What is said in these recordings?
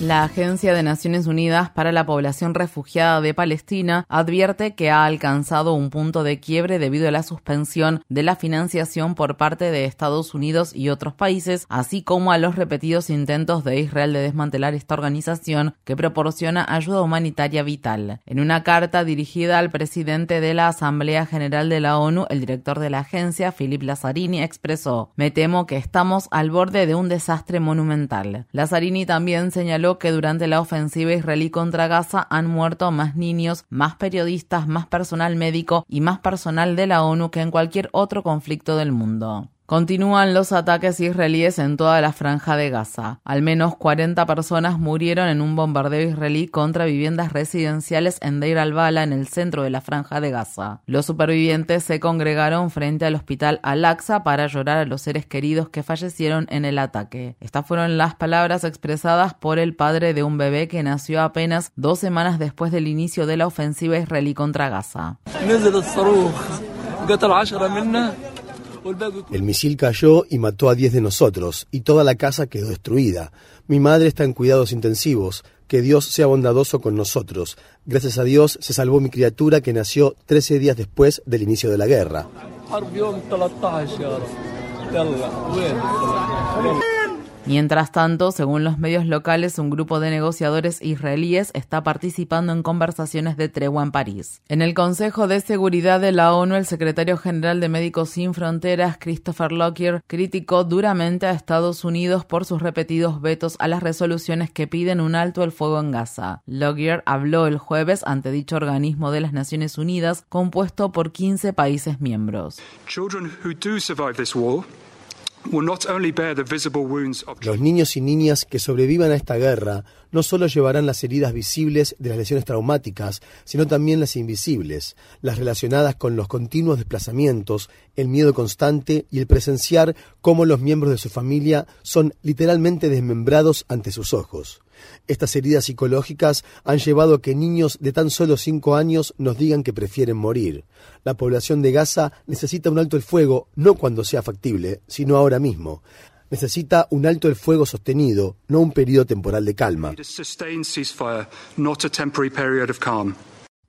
La Agencia de Naciones Unidas para la Población Refugiada de Palestina advierte que ha alcanzado un punto de quiebre debido a la suspensión de la financiación por parte de Estados Unidos y otros países, así como a los repetidos intentos de Israel de desmantelar esta organización que proporciona ayuda humanitaria vital. En una carta dirigida al presidente de la Asamblea General de la ONU, el director de la agencia, Philip Lazzarini, expresó: Me temo que estamos al borde de un desastre monumental. Lazzarini también señaló que durante la ofensiva israelí contra Gaza han muerto más niños, más periodistas, más personal médico y más personal de la ONU que en cualquier otro conflicto del mundo. Continúan los ataques israelíes en toda la franja de Gaza. Al menos 40 personas murieron en un bombardeo israelí contra viviendas residenciales en Deir al-Bala, en el centro de la franja de Gaza. Los supervivientes se congregaron frente al hospital Al-Aqsa para llorar a los seres queridos que fallecieron en el ataque. Estas fueron las palabras expresadas por el padre de un bebé que nació apenas dos semanas después del inicio de la ofensiva israelí contra Gaza. El misil cayó y mató a 10 de nosotros, y toda la casa quedó destruida. Mi madre está en cuidados intensivos. Que Dios sea bondadoso con nosotros. Gracias a Dios se salvó mi criatura que nació 13 días después del inicio de la guerra. Mientras tanto, según los medios locales, un grupo de negociadores israelíes está participando en conversaciones de tregua en París. En el Consejo de Seguridad de la ONU, el secretario general de Médicos Sin Fronteras, Christopher Lockyer, criticó duramente a Estados Unidos por sus repetidos vetos a las resoluciones que piden un alto el fuego en Gaza. Lockyer habló el jueves ante dicho organismo de las Naciones Unidas, compuesto por 15 países miembros. Los niños y niñas que sobrevivan a esta guerra no solo llevarán las heridas visibles de las lesiones traumáticas, sino también las invisibles, las relacionadas con los continuos desplazamientos, el miedo constante y el presenciar cómo los miembros de su familia son literalmente desmembrados ante sus ojos. Estas heridas psicológicas han llevado a que niños de tan solo cinco años nos digan que prefieren morir. La población de Gaza necesita un alto el fuego no cuando sea factible, sino ahora mismo. Necesita un alto el fuego sostenido, no un periodo temporal de calma.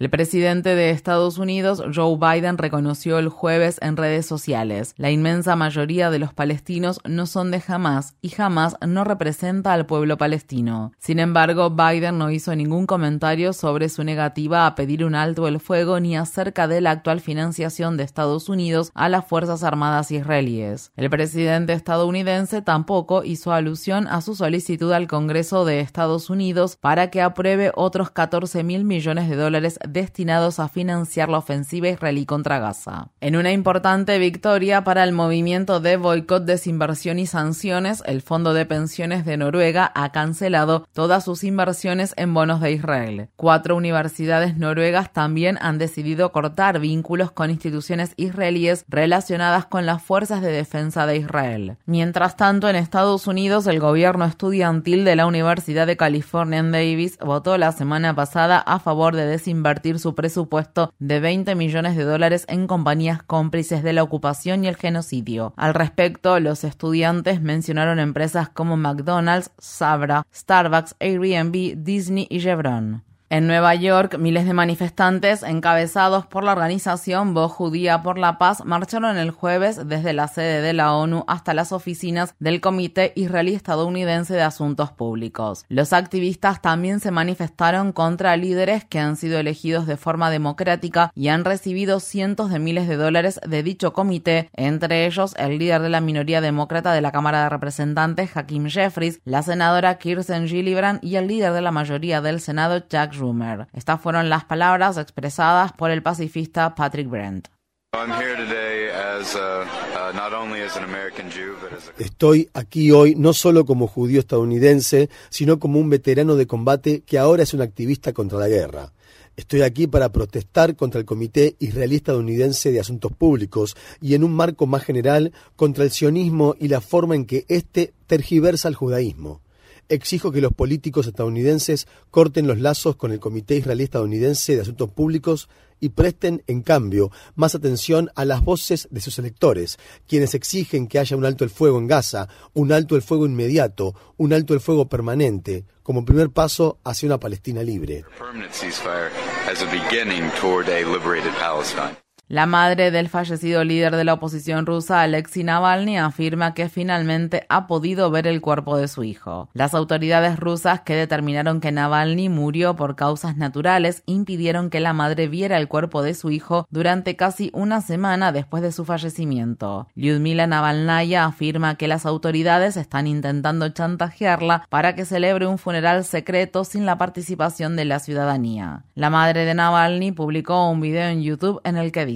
El presidente de Estados Unidos, Joe Biden, reconoció el jueves en redes sociales, la inmensa mayoría de los palestinos no son de Hamas y Hamas no representa al pueblo palestino. Sin embargo, Biden no hizo ningún comentario sobre su negativa a pedir un alto el fuego ni acerca de la actual financiación de Estados Unidos a las Fuerzas Armadas israelíes. El presidente estadounidense tampoco hizo alusión a su solicitud al Congreso de Estados Unidos para que apruebe otros 14 mil millones de dólares destinados a financiar la ofensiva israelí contra Gaza. En una importante victoria para el movimiento de boicot, desinversión y sanciones, el Fondo de Pensiones de Noruega ha cancelado todas sus inversiones en bonos de Israel. Cuatro universidades noruegas también han decidido cortar vínculos con instituciones israelíes relacionadas con las fuerzas de defensa de Israel. Mientras tanto, en Estados Unidos, el gobierno estudiantil de la Universidad de California en Davis votó la semana pasada a favor de desinvertir su presupuesto de 20 millones de dólares en compañías cómplices de la ocupación y el genocidio. Al respecto, los estudiantes mencionaron empresas como McDonald's, Sabra, Starbucks, Airbnb, Disney y Chevron. En Nueva York, miles de manifestantes encabezados por la organización Voz Judía por la Paz marcharon el jueves desde la sede de la ONU hasta las oficinas del Comité Israelí Estadounidense de Asuntos Públicos. Los activistas también se manifestaron contra líderes que han sido elegidos de forma democrática y han recibido cientos de miles de dólares de dicho comité, entre ellos el líder de la minoría demócrata de la Cámara de Representantes, Hakim Jeffries, la senadora Kirsten Gillibrand y el líder de la mayoría del Senado, Estas fueron las palabras expresadas por el pacifista Patrick Brent. Estoy aquí hoy no solo como judío estadounidense, sino como un veterano de combate que ahora es un activista contra la guerra. Estoy aquí para protestar contra el Comité Israelí Estadounidense de Asuntos Públicos y en un marco más general contra el sionismo y la forma en que éste tergiversa el judaísmo. Exijo que los políticos estadounidenses corten los lazos con el Comité Israelí Estadounidense de Asuntos Públicos y presten, en cambio, más atención a las voces de sus electores, quienes exigen que haya un alto el fuego en Gaza, un alto el fuego inmediato, un alto el fuego permanente, como primer paso hacia una Palestina libre. La madre del fallecido líder de la oposición rusa, Alexei Navalny, afirma que finalmente ha podido ver el cuerpo de su hijo. Las autoridades rusas que determinaron que Navalny murió por causas naturales impidieron que la madre viera el cuerpo de su hijo durante casi una semana después de su fallecimiento. Lyudmila Navalnaya afirma que las autoridades están intentando chantajearla para que celebre un funeral secreto sin la participación de la ciudadanía. La madre de Navalny publicó un video en YouTube en el que dice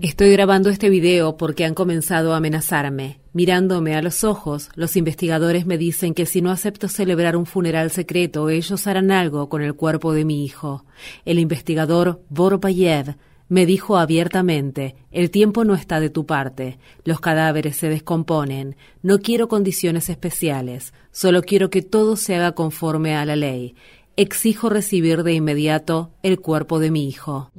Estoy grabando este video porque han comenzado a amenazarme. Mirándome a los ojos, los investigadores me dicen que si no acepto celebrar un funeral secreto, ellos harán algo con el cuerpo de mi hijo. El investigador Vorbayev me dijo abiertamente, el tiempo no está de tu parte, los cadáveres se descomponen, no quiero condiciones especiales, solo quiero que todo se haga conforme a la ley exijo recibir de inmediato el cuerpo de mi hijo.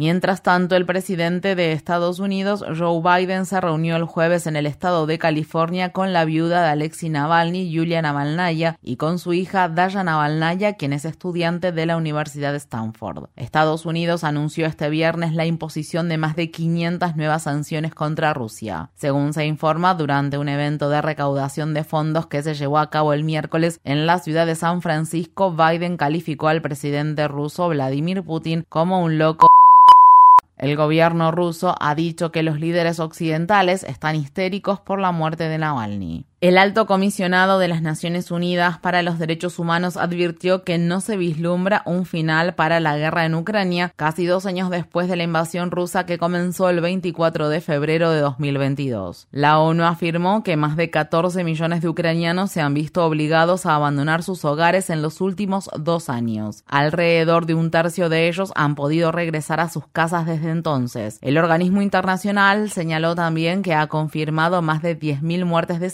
Mientras tanto, el presidente de Estados Unidos, Joe Biden, se reunió el jueves en el estado de California con la viuda de Alexei Navalny, Yulia Navalnaya, y con su hija Daya Navalnaya, quien es estudiante de la Universidad de Stanford. Estados Unidos anunció este viernes la imposición de más de 500 nuevas sanciones contra Rusia. Según se informa, durante un evento de recaudación de fondos que se llevó a cabo el miércoles en la ciudad de San Francisco, Biden calificó al presidente ruso Vladimir Putin como un loco el gobierno ruso ha dicho que los líderes occidentales están histéricos por la muerte de Navalny. El alto comisionado de las Naciones Unidas para los Derechos Humanos advirtió que no se vislumbra un final para la guerra en Ucrania casi dos años después de la invasión rusa que comenzó el 24 de febrero de 2022. La ONU afirmó que más de 14 millones de ucranianos se han visto obligados a abandonar sus hogares en los últimos dos años. Alrededor de un tercio de ellos han podido regresar a sus casas desde entonces. El organismo internacional señaló también que ha confirmado más de 10.000 muertes de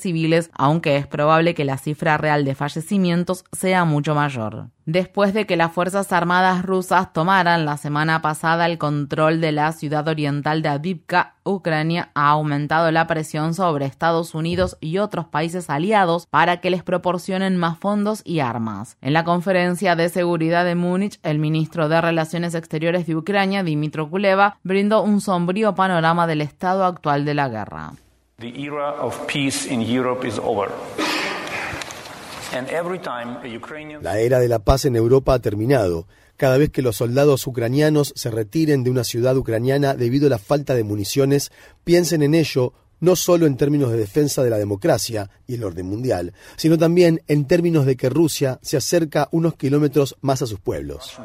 aunque es probable que la cifra real de fallecimientos sea mucho mayor. Después de que las Fuerzas Armadas rusas tomaran la semana pasada el control de la ciudad oriental de Avivka, Ucrania ha aumentado la presión sobre Estados Unidos y otros países aliados para que les proporcionen más fondos y armas. En la conferencia de seguridad de Múnich, el ministro de Relaciones Exteriores de Ucrania, Dimitro Kuleva, brindó un sombrío panorama del estado actual de la guerra. La era de la paz en Europa ha terminado. Cada vez que los soldados ucranianos se retiren de una ciudad ucraniana debido a la falta de municiones, piensen en ello no solo en términos de defensa de la democracia y el orden mundial, sino también en términos de que Rusia se acerca unos kilómetros más a sus pueblos.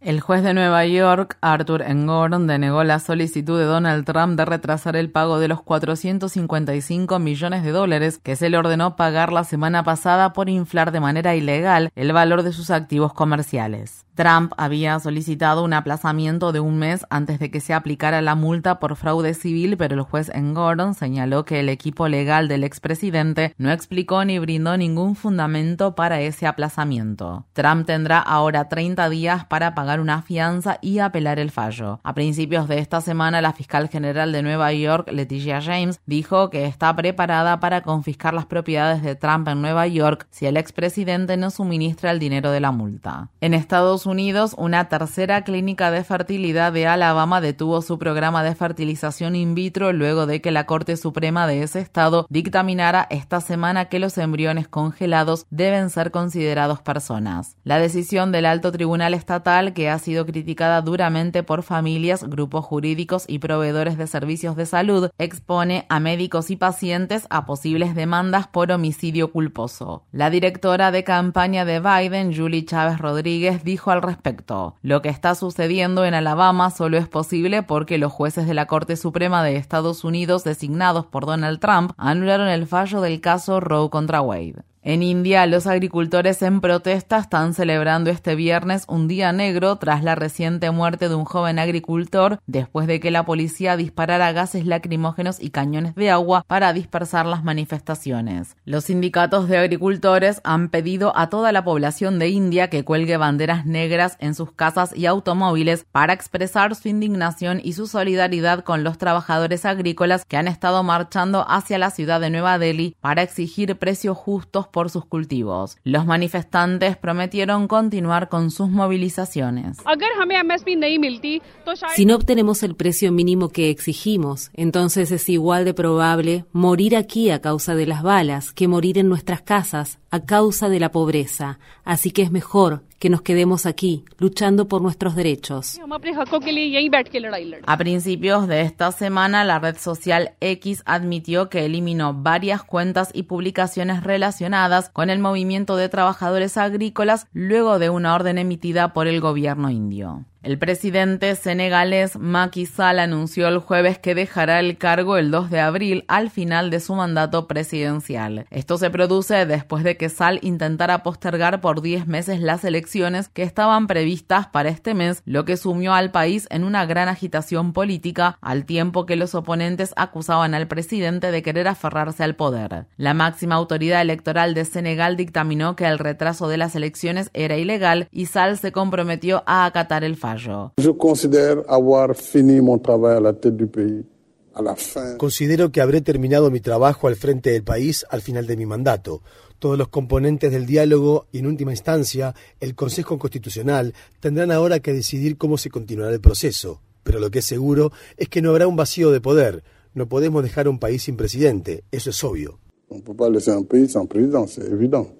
El juez de Nueva York, Arthur Engoron, denegó la solicitud de Donald Trump de retrasar el pago de los 455 millones de dólares que se le ordenó pagar la semana pasada por inflar de manera ilegal el valor de sus activos comerciales. Trump había solicitado un aplazamiento de un mes antes de que se aplicara la multa por fraude civil, pero el juez en Gordon señaló que el equipo legal del expresidente no explicó ni brindó ningún fundamento para ese aplazamiento. Trump tendrá ahora 30 días para pagar una fianza y apelar el fallo. A principios de esta semana, la fiscal general de Nueva York, Leticia James, dijo que está preparada para confiscar las propiedades de Trump en Nueva York si el expresidente no suministra el dinero de la multa. En Estados Unidos, una tercera clínica de fertilidad de Alabama detuvo su programa de fertilización in vitro luego de que la Corte Suprema de ese estado dictaminara esta semana que los embriones congelados deben ser considerados personas. La decisión del alto tribunal estatal que ha sido criticada duramente por familias, grupos jurídicos y proveedores de servicios de salud, expone a médicos y pacientes a posibles demandas por homicidio culposo. La directora de campaña de Biden, Julie Chávez Rodríguez, dijo al respecto, lo que está sucediendo en Alabama solo es posible porque los jueces de la Corte Suprema de Estados Unidos designados por Donald Trump anularon el fallo del caso Roe contra Wade. En India, los agricultores en protesta están celebrando este viernes un día negro tras la reciente muerte de un joven agricultor después de que la policía disparara gases lacrimógenos y cañones de agua para dispersar las manifestaciones. Los sindicatos de agricultores han pedido a toda la población de India que cuelgue banderas negras en sus casas y automóviles para expresar su indignación y su solidaridad con los trabajadores agrícolas que han estado marchando hacia la ciudad de Nueva Delhi para exigir precios justos sus cultivos. Los manifestantes prometieron continuar con sus movilizaciones. Si no obtenemos el precio mínimo que exigimos, entonces es igual de probable morir aquí a causa de las balas que morir en nuestras casas a causa de la pobreza. Así que es mejor que nos quedemos aquí, luchando por nuestros derechos. A principios de esta semana, la red social X admitió que eliminó varias cuentas y publicaciones relacionadas con el movimiento de trabajadores agrícolas luego de una orden emitida por el gobierno indio. El presidente senegalés Macky Sall anunció el jueves que dejará el cargo el 2 de abril al final de su mandato presidencial. Esto se produce después de que Sall intentara postergar por 10 meses las elecciones que estaban previstas para este mes, lo que sumió al país en una gran agitación política al tiempo que los oponentes acusaban al presidente de querer aferrarse al poder. La máxima autoridad electoral de Senegal dictaminó que el retraso de las elecciones era ilegal y Sall se comprometió a acatar el fallo. Considero que habré terminado mi trabajo al frente del país al final de mi mandato. Todos los componentes del diálogo y, en última instancia, el Consejo Constitucional tendrán ahora que decidir cómo se continuará el proceso. Pero lo que es seguro es que no habrá un vacío de poder. No podemos dejar un país sin presidente, eso es obvio. Sin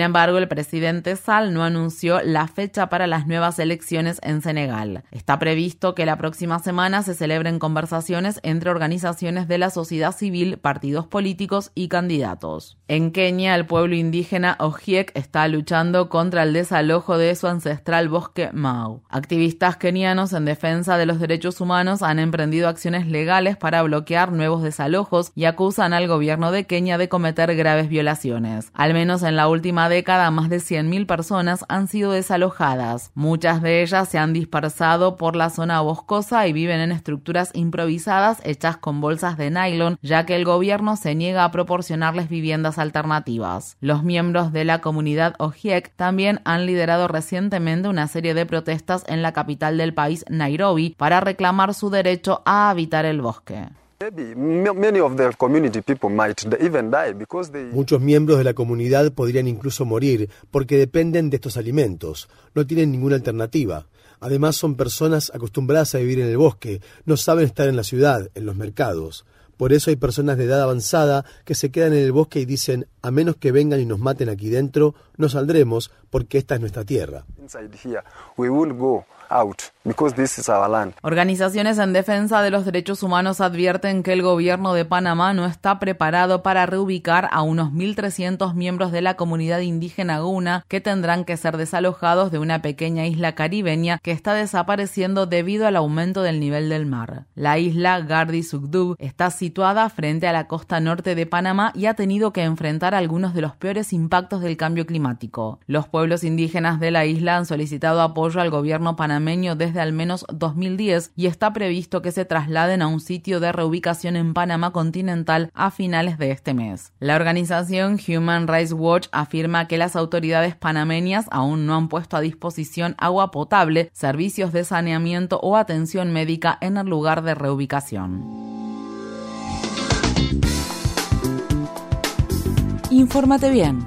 embargo, el presidente Sall no anunció la fecha para las nuevas elecciones en Senegal. Está previsto que la próxima semana se celebren conversaciones entre organizaciones de la sociedad civil, partidos políticos y candidatos. En Kenia, el pueblo indígena Ojiek está luchando contra el desalojo de su ancestral bosque Mau. Activistas kenianos en defensa de los derechos humanos han emprendido acciones legales para bloquear nuevos desalojos y acusan al gobierno de Kenia de cometer graves violaciones. Al menos en la última década, más de 100.000 personas han sido desalojadas. Muchas de ellas se han dispersado por la zona boscosa y viven en estructuras improvisadas hechas con bolsas de nylon, ya que el gobierno se niega a proporcionarles viviendas alternativas. Los miembros de la comunidad Ojiek también han liderado recientemente una serie de protestas en la capital del país, Nairobi, para reclamar su derecho a habitar el bosque. Muchos miembros de la comunidad podrían incluso morir porque dependen de estos alimentos, no tienen ninguna alternativa. Además son personas acostumbradas a vivir en el bosque, no saben estar en la ciudad, en los mercados. Por eso hay personas de edad avanzada que se quedan en el bosque y dicen, a menos que vengan y nos maten aquí dentro, no saldremos porque esta es nuestra tierra. Organizaciones en defensa de los derechos humanos advierten que el gobierno de Panamá no está preparado para reubicar a unos 1.300 miembros de la comunidad indígena Guna que tendrán que ser desalojados de una pequeña isla caribeña que está desapareciendo debido al aumento del nivel del mar. La isla Gardi Sugdub está situada frente a la costa norte de Panamá y ha tenido que enfrentar algunos de los peores impactos del cambio climático. Los pueblos indígenas de la isla han solicitado apoyo al gobierno panameño desde al menos 2010 y está previsto que se trasladen a un sitio de reubicación en Panamá continental a finales de este mes. La organización Human Rights Watch afirma que las autoridades panameñas aún no han puesto a disposición agua potable, servicios de saneamiento o atención médica en el lugar de reubicación. Infórmate bien.